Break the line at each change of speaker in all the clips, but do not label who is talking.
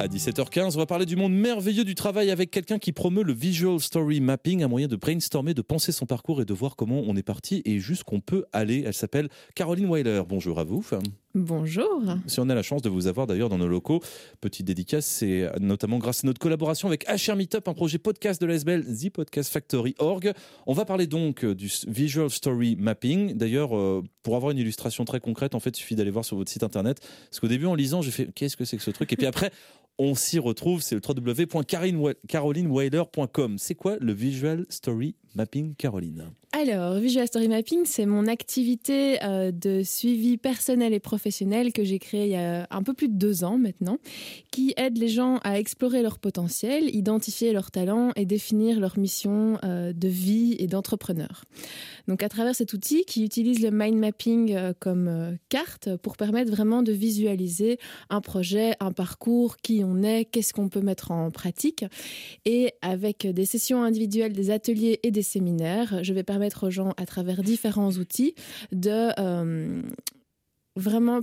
À 17h15, on va parler du monde merveilleux du travail avec quelqu'un qui promeut le Visual Story Mapping, un moyen de brainstormer, de penser son parcours et de voir comment on est parti et jusqu'où on peut aller. Elle s'appelle Caroline Weiler. Bonjour à vous.
Bonjour.
Si on a la chance de vous avoir d'ailleurs dans nos locaux, petite dédicace, c'est notamment grâce à notre collaboration avec HR Meetup, un projet podcast de l'ASBL, The Podcast Factory Org. On va parler donc du Visual Story Mapping. D'ailleurs, euh, pour avoir une illustration très concrète, en fait, il suffit d'aller voir sur votre site internet. Parce qu'au début, en lisant, j'ai fait qu'est-ce que c'est que ce truc? Et puis après, on s'y retrouve, c'est le www.carolineweiler.com. C'est quoi le Visual Story Mapping, Caroline?
Alors, Visual Story Mapping, c'est mon activité euh, de suivi personnel et professionnel que j'ai créée il y a un peu plus de deux ans maintenant, qui aide les gens à explorer leur potentiel, identifier leurs talents et définir leur mission euh, de vie et d'entrepreneur. Donc, à travers cet outil qui utilise le mind mapping euh, comme carte pour permettre vraiment de visualiser un projet, un parcours, qui on est, qu'est-ce qu'on peut mettre en pratique. Et avec des sessions individuelles, des ateliers et des séminaires, je vais permettre aux gens à travers différents outils de euh, vraiment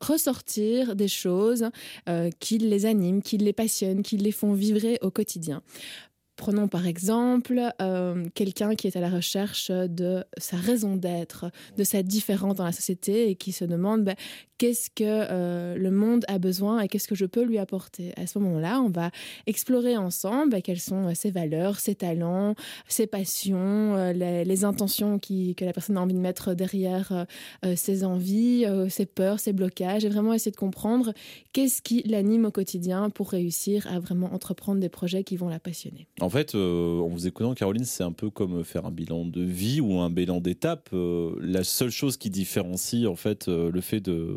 ressortir des choses euh, qui les animent, qui les passionnent, qui les font vibrer au quotidien. Prenons par exemple euh, quelqu'un qui est à la recherche de sa raison d'être, de sa différence dans la société et qui se demande ben, qu'est-ce que euh, le monde a besoin et qu'est-ce que je peux lui apporter. À ce moment-là, on va explorer ensemble ben, quelles sont euh, ses valeurs, ses talents, ses passions, les, intentions que la personne a envie de mettre derrière ses envies, ses peurs, ses blocages et vraiment essayer de comprendre qu'est-ce qui l'anime au quotidien pour réussir à vraiment entreprendre des projets qui vont la passionner.
En fait, euh, en vous écoutant, Caroline, c'est un peu comme faire un bilan de vie ou un bilan d'étape. Euh, la seule chose qui différencie en fait euh, le fait de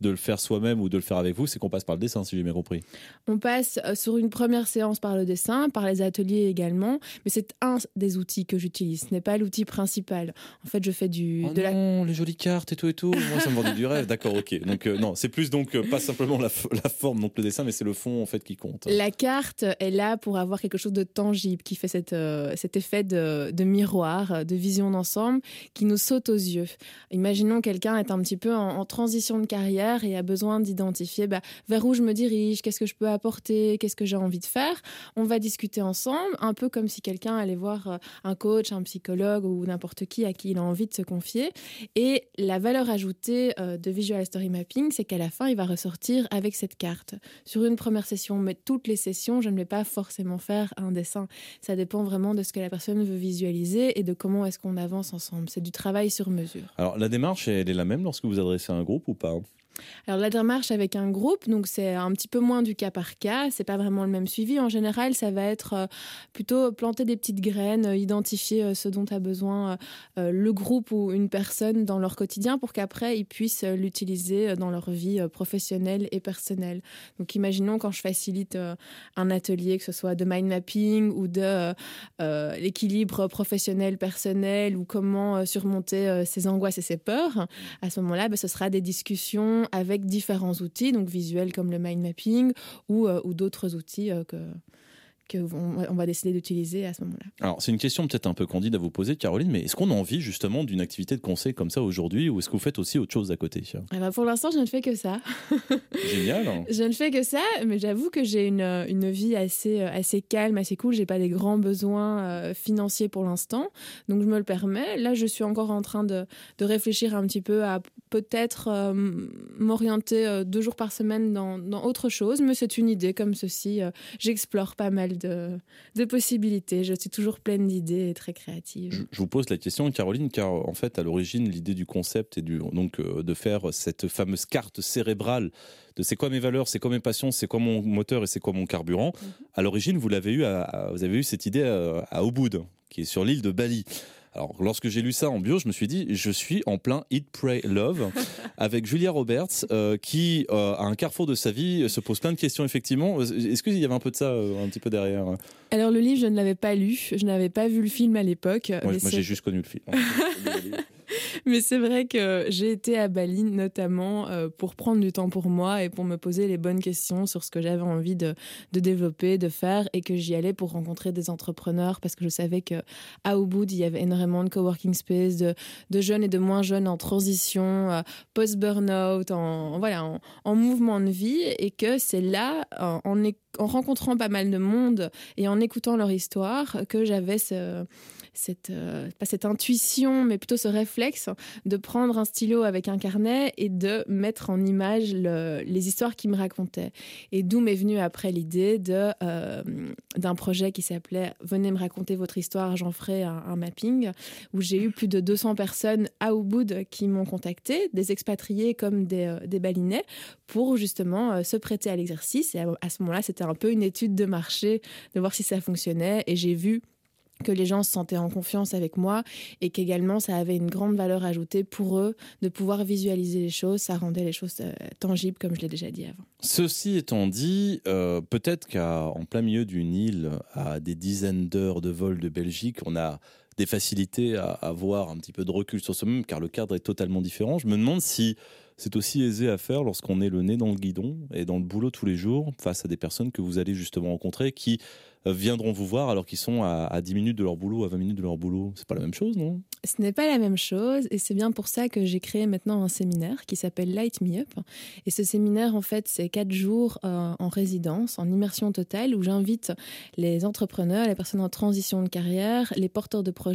de le faire soi-même ou de le faire avec vous, c'est qu'on passe par le dessin, si j'ai bien compris.
On passe euh, sur une première séance par le dessin, par les ateliers également, mais c'est un des outils que j'utilise, ce n'est pas l'outil principal. En fait, je fais du...
Oh de non, les jolies cartes et tout et tout, moi ça me vendait du rêve, d'accord, ok. Donc euh, non, c'est plus donc euh, pas simplement la, forme, donc le dessin, mais c'est le fond en fait qui compte.
La carte est là pour avoir quelque chose de tangible, qui fait cette, cet effet de, de, miroir, de vision d'ensemble, qui nous saute aux yeux. Imaginons quelqu'un est un petit peu en transition de carrière, et a besoin d'identifier bah, vers où je me dirige, qu'est-ce que je peux apporter, qu'est-ce que j'ai envie de faire. On va discuter ensemble, un peu comme si quelqu'un allait voir euh, un coach, un psychologue ou n'importe qui à qui il a envie de se confier. Et la valeur ajoutée euh, de Visual Story Mapping, c'est qu'à la fin, il va ressortir avec cette carte. Sur une première session, mais toutes les sessions, je ne vais pas forcément faire un dessin. Ça dépend vraiment de ce que la personne veut visualiser et de comment est-ce qu'on avance ensemble. C'est du travail sur mesure.
Alors la démarche, elle est la même lorsque vous adressez un groupe ou pas
alors la démarche avec un groupe, donc c'est un petit peu moins du cas par cas, c'est pas vraiment le même suivi. En général, ça va être euh, plutôt planter des petites graines, euh, identifier euh, ce dont a besoin le groupe ou une personne dans leur quotidien pour qu'après ils puissent l'utiliser dans leur vie professionnelle et personnelle. Donc imaginons quand je facilite un atelier, que ce soit de mind mapping ou de l'équilibre professionnel personnel ou comment surmonter ses angoisses et ses peurs. À ce moment-là, ben, ce sera des discussions avec différents outils, donc visuels comme le mind mapping ou, euh, d'autres outils euh, que, qu'on on va décider d'utiliser à ce moment-là.
Alors, c'est une question peut-être un peu candide à vous poser, Caroline, mais est-ce qu'on a envie justement d'une activité de conseil comme ça aujourd'hui ou est-ce que vous faites aussi autre chose à côté
eh ben, Pour l'instant, je ne fais que ça.
Génial.
je ne fais que ça, mais j'avoue que j'ai une, une vie assez, assez calme, assez cool. J'ai pas des grands besoins euh, financiers pour l'instant, donc je me le permets. Là, je suis encore en train de, de réfléchir un petit peu à peut-être euh, m'orienter euh, deux jours par semaine dans, dans autre chose, mais c'est une idée comme ceci. J'explore pas mal de, possibilités. Je suis toujours pleine d'idées et très créative.
Je, vous pose la question, Caroline, car en fait, à l'origine, l'idée du concept est du, donc euh, de faire cette fameuse carte cérébrale de c'est quoi mes valeurs, c'est quoi mes passions, c'est quoi mon moteur et c'est quoi mon carburant. Mhm. À l'origine, vous l'avez eu, vous avez eu cette idée à, à Ubud, qui est sur l'île de Bali. Alors, lorsque j'ai lu ça en bio, je me suis dit, je suis en plein Eat, Pray, Love avec Julia Roberts, euh, qui, euh, à un carrefour de sa vie, se pose plein de questions, effectivement. Est-ce qu'il y avait un peu de ça, euh, un petit peu derrière
Alors, le livre, je ne l'avais pas lu. Je n'avais pas vu le film à l'époque.
Moi, j'ai juste connu le film.
Mais c'est vrai que j'ai été à Bali notamment euh, pour prendre du temps pour moi et pour me poser les bonnes questions sur ce que j'avais envie de, développer, de faire et que j'y allais pour rencontrer des entrepreneurs parce que je savais que à Ubud, il y avait énormément de coworking space, de, jeunes et de moins jeunes en transition, euh, post-burnout, en, voilà, en, mouvement de vie et que c'est là, en, en rencontrant pas mal de monde et en écoutant leur histoire, que j'avais ce cette, euh, pas cette intuition, mais plutôt ce réflexe de prendre un stylo avec un carnet et de mettre en image les histoires qu'ils me racontaient. Et d'où m'est venue après l'idée de, euh, d'un projet qui s'appelait Venez me raconter votre histoire, j'en ferai un, mapping, où j'ai eu plus de 200 personnes à Ubud qui m'ont contacté, des expatriés comme des, euh, des balinais, pour justement se prêter à l'exercice. Et à ce moment-là, c'était un peu une étude de marché, de voir si ça fonctionnait. Et j'ai vu que les gens se sentaient en confiance avec moi et qu'également ça avait une grande valeur ajoutée pour eux de pouvoir visualiser les choses, ça rendait les choses euh, tangibles comme je l'ai déjà dit avant.
Ceci étant dit, euh, peut-être qu'en plein milieu d'une île à des dizaines d'heures de vol de Belgique, on a des facilités à avoir un petit peu de recul sur soi-même car le cadre est totalement différent. Je me demande si c'est aussi aisé à faire lorsqu'on est le nez dans le guidon et dans le boulot tous les jours face à des personnes que vous allez justement rencontrer qui euh, viendront vous voir alors qu'ils sont à, à 10 minutes de leur boulot, à 20 minutes de leur boulot. C'est pas la même chose, non?
Ce n'est pas la même chose et c'est bien pour ça que j'ai créé maintenant un séminaire qui s'appelle Light Me Up. Et ce séminaire, en fait, c'est quatre jours euh, en résidence, en immersion totale, où j'invite les entrepreneurs, les personnes en transition de carrière, les porteurs de projets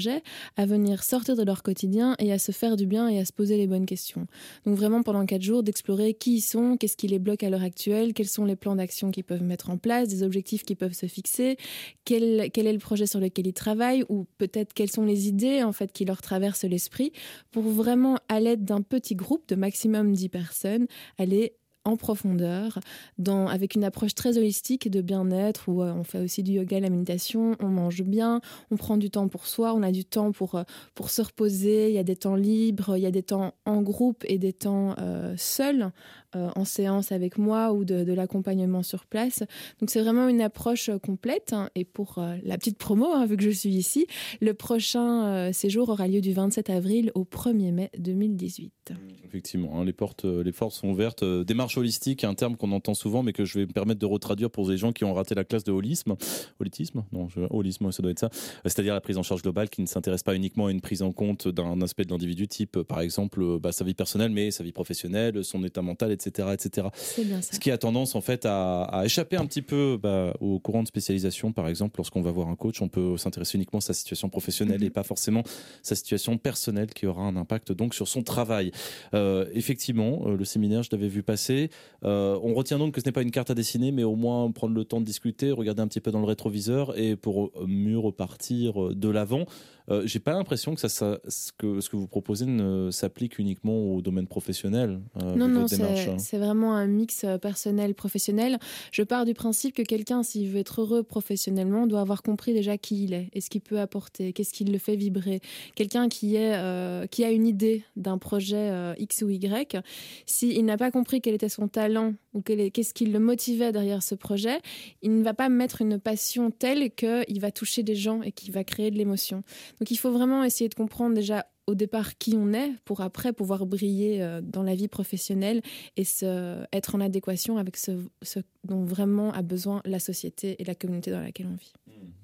à venir sortir de leur quotidien et à se faire du bien et à se poser les bonnes questions. Donc vraiment pendant quatre jours d'explorer qui ils sont, qu'est-ce qui les bloque à l'heure actuelle, quels sont les plans d'action qu'ils peuvent mettre en place, des objectifs qu'ils peuvent se fixer, quel, est le projet sur lequel ils travaillent ou peut-être quelles sont les idées en fait qui leur traversent l'esprit pour vraiment à l'aide d'un petit groupe de maximum 10 personnes aller en profondeur, dans, avec une approche très holistique de bien-être, où euh, on fait aussi du yoga, la méditation, on mange bien, on prend du temps pour soi, on a du temps pour, euh, pour se reposer, il y a des temps libres, il y a des temps en groupe et des temps euh, seuls, euh, en séance avec moi ou de, l'accompagnement sur place. Donc c'est vraiment une approche complète. Hein. Et pour la petite promo, hein, vu que je suis ici, le prochain séjour aura lieu du 27 avril au 1er mai 2018.
Effectivement, hein, les, portes, les portes sont ouvertes. démarche holistique, un terme qu'on entend souvent, mais que je vais me permettre de retraduire pour les gens qui ont raté la classe de holisme. Holisme? Non, je... holisme, ça doit être ça. C'est-à-dire la prise en charge globale qui ne s'intéresse pas uniquement à une prise en compte d'un aspect de l'individu, type par exemple bah, sa vie personnelle, mais sa vie professionnelle, son état mental, etc etc. Ce qui a tendance en fait à, échapper un petit peu bah, au courant de spécialisation. Par exemple, lorsqu'on va voir un coach, on peut s'intéresser uniquement à sa situation professionnelle mhm. et pas forcément sa situation personnelle qui aura un impact donc sur son travail. Euh, effectivement, euh, le séminaire, je l'avais vu passer. Euh, on retient donc que ce n'est pas une carte à dessiner, mais au moins prendre le temps de discuter, regarder un petit peu dans le rétroviseur et pour mieux repartir de l'avant. Euh, j'ai pas l'impression que, ça, ce que ce que vous proposez ne s'applique uniquement au domaine professionnel.
Euh, non, non, c'est vraiment un mix euh, personnel-professionnel. Je pars du principe que quelqu'un, s'il veut être heureux professionnellement, doit avoir compris déjà qui il est et ce qu'il peut apporter, qu'est-ce qui le fait vibrer. Quelqu'un qui, est, qui a une idée d'un projet X ou Y, s'il n'a pas compris quel était son talent ou qu'est-ce qui le motivait derrière ce projet, il ne va pas mettre une passion telle qu'il va toucher des gens et qu'il va créer de l'émotion. Donc il faut vraiment essayer de comprendre déjà au départ qui on est pour après pouvoir briller euh, dans la vie professionnelle et se, être en adéquation avec ce, ce, dont vraiment a besoin la société et la communauté dans laquelle on vit.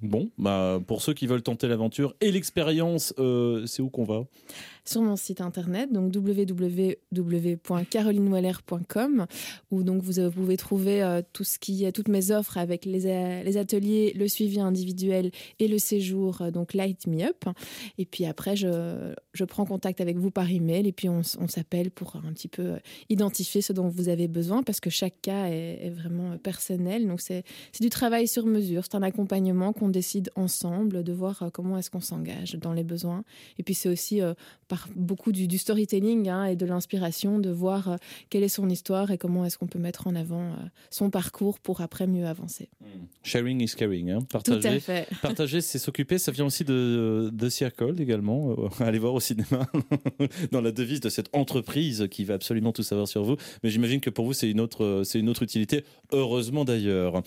Bon, bah, pour ceux qui veulent tenter l'aventure et l'expérience, euh, c'est où qu'on va?
Sur mon site internet, donc www.carolinewaller.com, où donc vous pouvez trouver euh, tout ce qui est toutes mes offres avec les, ateliers, le suivi individuel et le séjour, euh, donc Light Me Up. Et puis après, je, je prends contact avec vous par email et puis on, on s'appelle pour un petit peu identifier ce dont vous avez besoin parce que chaque cas est, est vraiment personnel. Donc c'est du travail sur mesure, c'est un accompagnement qu'on décide ensemble de voir euh, comment est-ce qu'on s'engage dans les besoins. Et puis c'est aussi euh, par beaucoup du, storytelling hein, et de l'inspiration de voir euh, quelle est son histoire et comment est-ce qu'on peut mettre en avant son parcours pour après mieux avancer. Hmm.
Sharing is caring. Hein. Partager, partager c'est s'occuper. Ça vient aussi de Circle également. Allez voir au cinéma dans la devise de cette entreprise qui va absolument tout savoir sur vous. Mais j'imagine que pour vous, c'est une autre, c'est une autre utilité. Heureusement d'ailleurs.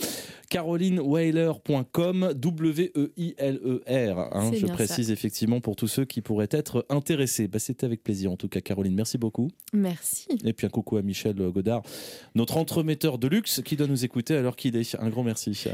carolineweiler.com W-E-I-L-E-R. Hein, je précise effectivement pour tous ceux qui pourraient être intéressés. Bah, C'était avec plaisir en tout cas, Caroline. Merci beaucoup.
Merci.
Et puis un coucou à Michel Godard, notre entremetteur de luxe qui doit nous écouter alors qu'il est. Un grand merci.